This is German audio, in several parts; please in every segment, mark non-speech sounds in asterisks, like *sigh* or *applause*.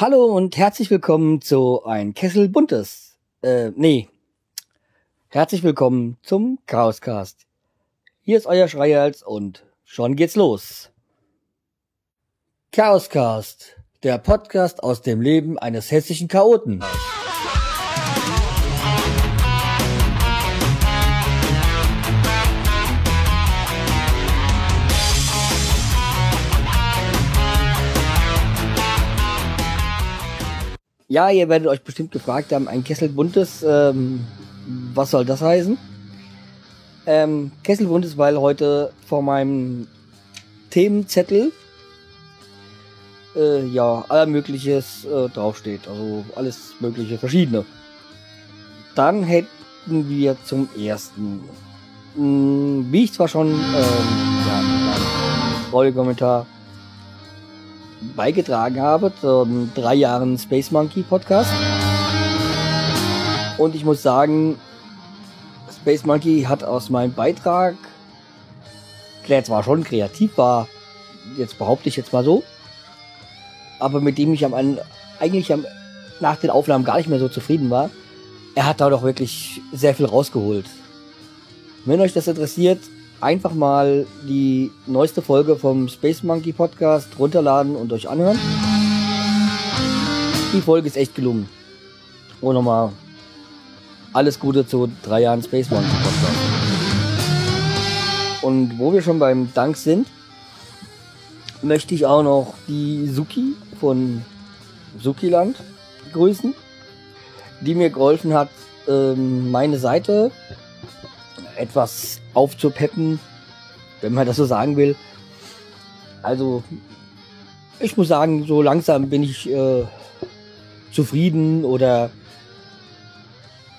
Hallo und herzlich willkommen zu ein Kessel Buntes. Äh, nee. Herzlich willkommen zum Chaoscast. Hier ist euer Schreihals und schon geht's los. Chaoscast, der Podcast aus dem Leben eines hessischen Chaoten. Ja, ihr werdet euch bestimmt gefragt haben, ein Kessel buntes, ähm, was soll das heißen? Ähm, Kessel buntes, weil heute vor meinem Themenzettel äh, ja aller mögliches äh, draufsteht, also alles mögliche verschiedene. Dann hätten wir zum ersten, mh, hm, wie ich zwar schon ähm, ja, in Audiokommentar beigetragen habe zum drei Jahren Space Monkey Podcast. Und ich muss sagen, Space Monkey hat aus meinem Beitrag, der zwar schon kreativ war, jetzt behaupte ich jetzt mal so, aber mit dem ich am, eigentlich am, nach den Aufnahmen gar nicht mehr so zufrieden war, er hat da doch wirklich sehr viel rausgeholt. Wenn euch das interessiert, einfach mal die neueste Folge vom Space Monkey Podcast runterladen und euch anhören. Die Folge ist echt gelungen. Und nochmal alles Gute zu drei Jahren Space Monkey Podcast. Und wo wir schon beim Dank sind, möchte ich auch noch die Suki von Sukiland grüßen, die mir geholfen hat, ähm, meine Seite etwas aufzupeppen, wenn man das so sagen will. Also, ich muss sagen, so langsam bin ich äh, zufrieden oder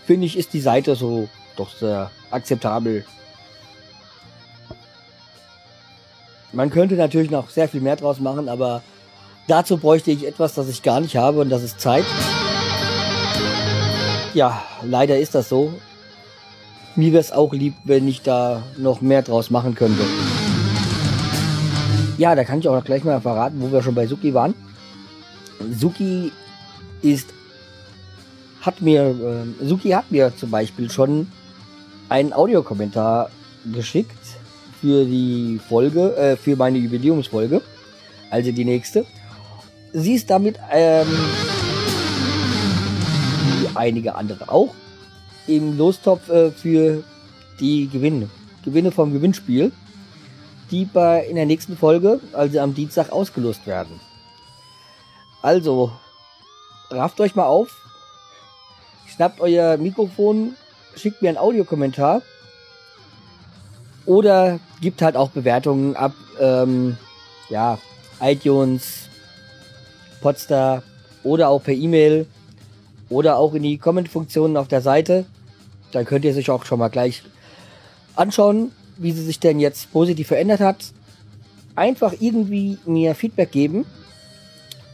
finde ich, ist die Seite so doch sehr akzeptabel. Man könnte natürlich noch sehr viel mehr draus machen, aber dazu bräuchte ich etwas, das ich gar nicht habe und das ist Zeit. Ja, leider ist das so mir wäre es auch lieb, wenn ich da noch mehr draus machen könnte. Ja, da kann ich auch gleich mal verraten, wo wir schon bei Suki waren. Suki ist, hat mir, äh, Suki hat mir zum Beispiel schon einen Audiokommentar geschickt für die Folge, äh, für meine Jubiläumsfolge, also die nächste. Sie ist damit, ähm, wie einige andere auch, im Lostopf äh, für die Gewinne. Gewinne vom Gewinnspiel, die bei in der nächsten Folge, also am Dienstag, ausgelost werden. Also, rafft euch mal auf, schnappt euer Mikrofon, schickt mir einen Audiokommentar oder gibt halt auch Bewertungen ab, ähm, ja, iTunes, Podstar oder auch per E-Mail oder auch in die Comment-Funktionen auf der Seite. Da könnt ihr sich auch schon mal gleich anschauen, wie sie sich denn jetzt positiv verändert hat. Einfach irgendwie mir Feedback geben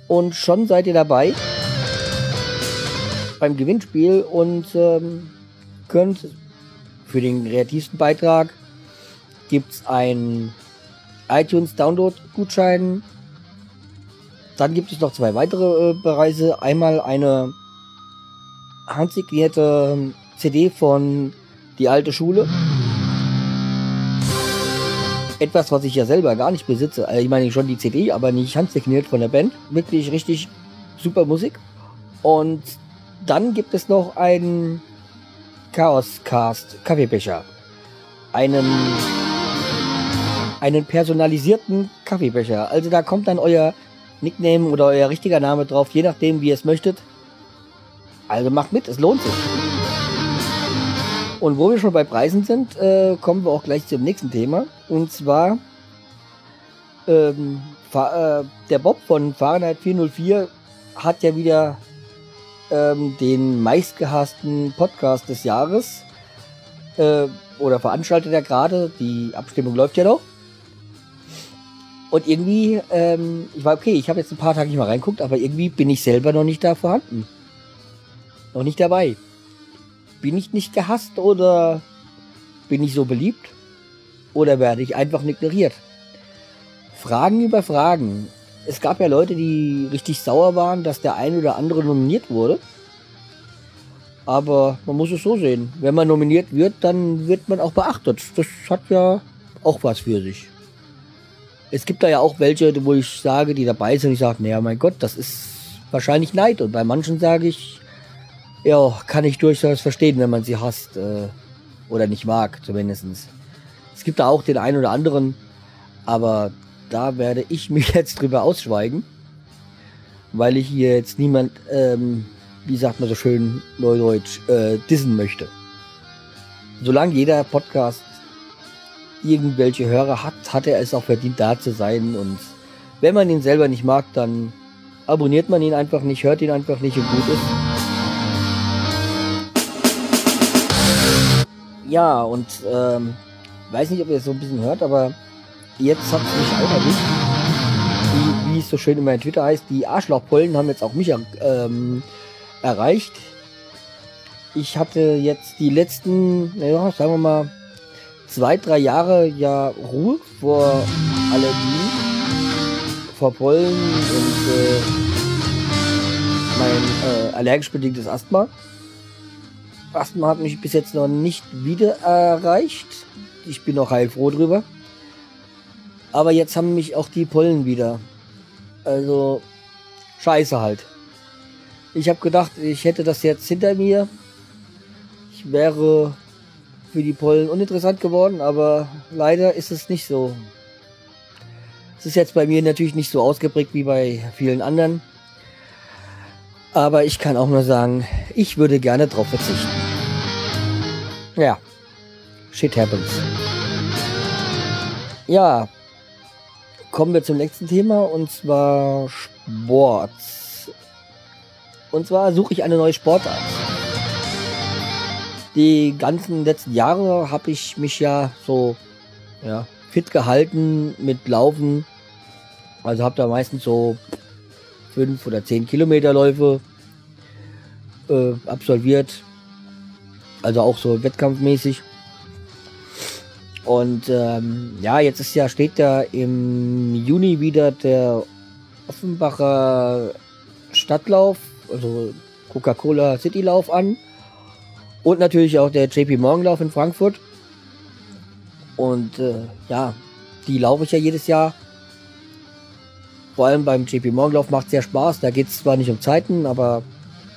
und schon seid ihr dabei beim Gewinnspiel und ähm, könnt für den kreativsten Beitrag gibt es einen iTunes Download Gutschein. Dann gibt es noch zwei weitere äh, Bereise. Einmal eine handsignierte CD von Die alte Schule. Etwas, was ich ja selber gar nicht besitze. Also ich meine schon die CD, aber nicht handsigniert von der Band. Wirklich richtig super Musik. Und dann gibt es noch einen Chaos Cast Kaffeebecher. Einen, einen personalisierten Kaffeebecher. Also da kommt dann euer Nickname oder euer richtiger Name drauf, je nachdem, wie ihr es möchtet. Also macht mit, es lohnt sich. Und wo wir schon bei Preisen sind, äh, kommen wir auch gleich zum nächsten Thema. Und zwar ähm, äh, der Bob von Fahrenheit 404 hat ja wieder ähm, den meistgehassten Podcast des Jahres äh, oder veranstaltet er gerade. Die Abstimmung läuft ja noch. Und irgendwie, ähm, ich war okay, ich habe jetzt ein paar Tage nicht mal reinguckt, aber irgendwie bin ich selber noch nicht da vorhanden. Noch nicht dabei. Bin ich nicht gehasst oder bin ich so beliebt? Oder werde ich einfach ignoriert? Fragen über Fragen. es gab ja Leute, die richtig sauer waren, dass der ein oder andere nominiert wurde. Aber man muss es so sehen. Wenn man nominiert wird, dann wird man auch beachtet. Das hat ja auch was für sich. Es gibt da ja auch welche, wo ich sage, die dabei sind, ich sage, naja, mein Gott, das ist wahrscheinlich Neid. Und bei manchen sage ich, ja, kann ich durchaus verstehen, wenn man sie hasst. Äh, oder nicht mag, zumindest. Es gibt da auch den einen oder anderen, aber da werde ich *laughs* mich jetzt drüber ausschweigen, weil ich hier jetzt niemand, ähm, wie sagt man so schön neudeutsch, äh, dissen möchte. Solange jeder Podcast irgendwelche Hörer hat, hat er es auch verdient, da zu sein. Und wenn man ihn selber nicht mag, dann abonniert man ihn einfach nicht, hört ihn einfach nicht und gut ist. Ja, und ähm, weiß nicht, ob ihr es so ein bisschen hört, aber jetzt hat es mich auch erwischt. Wie, wie es so schön in meinem Twitter heißt, die Arschlochpollen haben jetzt auch mich ähm, erreicht. Ich hatte jetzt die letzten, naja, sagen wir mal, zwei, drei Jahre ja Ruhe vor Allergien, vor Pollen und äh, mein äh, allergisch bedingtes Asthma. Asthma hat mich bis jetzt noch nicht wieder erreicht. Ich bin noch heilfroh drüber. Aber jetzt haben mich auch die Pollen wieder. Also scheiße halt. Ich habe gedacht, ich hätte das jetzt hinter mir. Ich wäre für die Pollen uninteressant geworden, aber leider ist es nicht so. Es ist jetzt bei mir natürlich nicht so ausgeprägt wie bei vielen anderen. Aber ich kann auch nur sagen, ich würde gerne drauf verzichten. Ja, shit happens. Ja, kommen wir zum nächsten Thema und zwar Sport. Und zwar suche ich eine neue Sportart. Die ganzen letzten Jahre habe ich mich ja so ja, fit gehalten mit Laufen. Also habe da meistens so fünf oder zehn Kilometer Läufe äh, absolviert. Also auch so wettkampfmäßig. Und ähm, ja, jetzt ist ja, steht ja im Juni wieder der Offenbacher Stadtlauf, also Coca-Cola City Lauf an. Und natürlich auch der JP Morgan Lauf in Frankfurt. Und äh, ja, die laufe ich ja jedes Jahr. Vor allem beim JP Morgan Lauf macht sehr Spaß. Da geht es zwar nicht um Zeiten, aber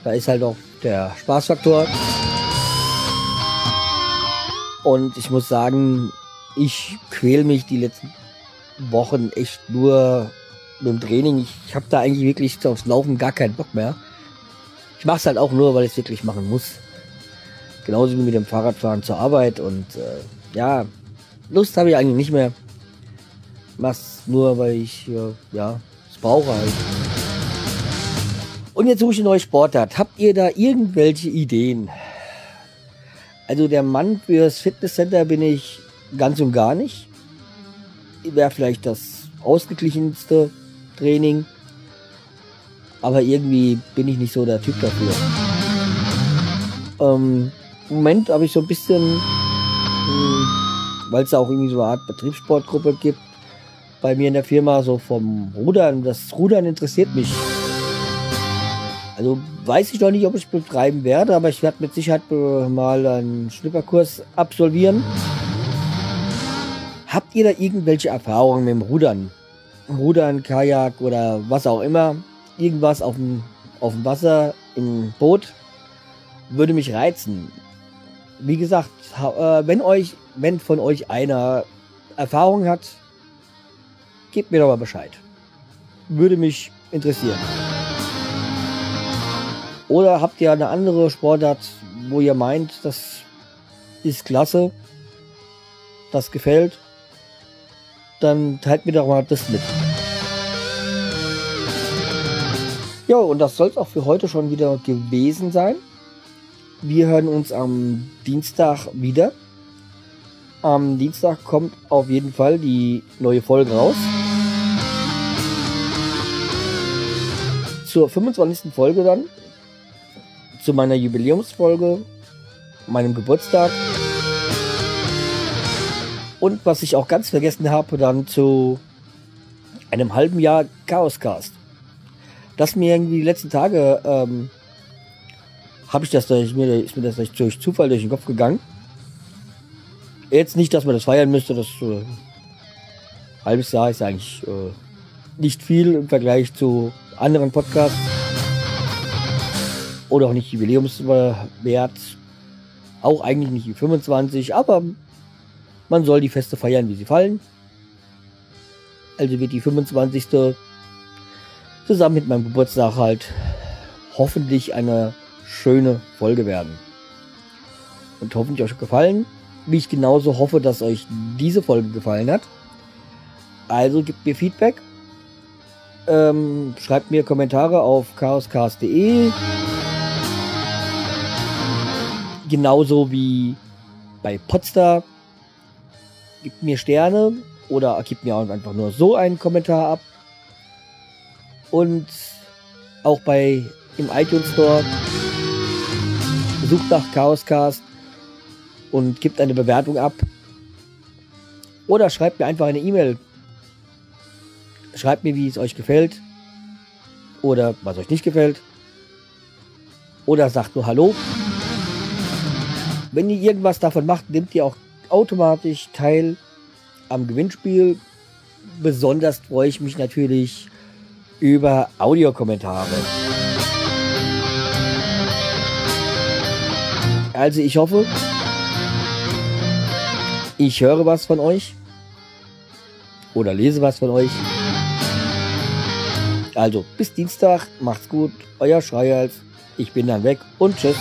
da ist halt auch der Spaßfaktor. Und ich muss sagen, ich quäle mich die letzten Wochen echt nur mit dem Training. Ich, ich habe da eigentlich wirklich aufs Laufen gar keinen Bock mehr. Ich mache es halt auch nur, weil ich es wirklich machen muss. Genauso wie mit dem Fahrradfahren zur Arbeit. Und äh, ja, Lust habe ich eigentlich nicht mehr. Mach's nur, weil ich ja es brauche halt. Und jetzt suche ich eine neue Sportart. Habt ihr da irgendwelche Ideen? Also der Mann fürs Fitnesscenter bin ich ganz und gar nicht. Wäre vielleicht das ausgeglichenste Training. Aber irgendwie bin ich nicht so der Typ dafür. Ähm, Im Moment habe ich so ein bisschen, hm, weil es auch irgendwie so eine Art Betriebssportgruppe gibt, bei mir in der Firma so vom Rudern. Das Rudern interessiert mich also weiß ich noch nicht, ob ich betreiben werde, aber ich werde mit Sicherheit mal einen Schnupperkurs absolvieren. Habt ihr da irgendwelche Erfahrungen mit dem Rudern? Rudern, Kajak oder was auch immer? Irgendwas auf dem, auf dem Wasser, im Boot? Würde mich reizen. Wie gesagt, äh, wenn euch, wenn von euch einer Erfahrung hat, gebt mir doch mal Bescheid. Würde mich interessieren. Oder habt ihr eine andere Sportart, wo ihr meint, das ist klasse, das gefällt? Dann teilt mir doch mal das mit. Ja, und das soll es auch für heute schon wieder gewesen sein. Wir hören uns am Dienstag wieder. Am Dienstag kommt auf jeden Fall die neue Folge raus. Zur 25. Folge dann zu meiner Jubiläumsfolge, meinem Geburtstag. Und was ich auch ganz vergessen habe, dann zu einem halben Jahr Chaoscast. Das mir irgendwie die letzten Tage ähm, habe ich das durch, mir, ist mir das durch Zufall durch den Kopf gegangen. Jetzt nicht, dass man das feiern müsste, das äh, halbes Jahr ist eigentlich äh, nicht viel im Vergleich zu anderen Podcasts. Oder auch nicht jubiläumswert. Auch eigentlich nicht die 25, aber man soll die Feste feiern, wie sie fallen. Also wird die 25. zusammen mit meinem Geburtstag halt hoffentlich eine schöne Folge werden. Und hoffentlich euch gefallen. Wie ich genauso hoffe, dass euch diese Folge gefallen hat. Also gebt mir Feedback. Ähm, schreibt mir Kommentare auf chaoscast.de. Genauso wie bei Podstar. Gebt mir Sterne oder gebt mir auch einfach nur so einen Kommentar ab. Und auch bei im iTunes Store sucht nach Chaoscast und gibt eine Bewertung ab. Oder schreibt mir einfach eine E-Mail. Schreibt mir, wie es euch gefällt. Oder was euch nicht gefällt. Oder sagt nur Hallo. Wenn ihr irgendwas davon macht, nehmt ihr auch automatisch teil am Gewinnspiel. Besonders freue ich mich natürlich über Audiokommentare. Also ich hoffe, ich höre was von euch oder lese was von euch. Also bis Dienstag, macht's gut, euer Schreihals. Ich bin dann weg und tschüss.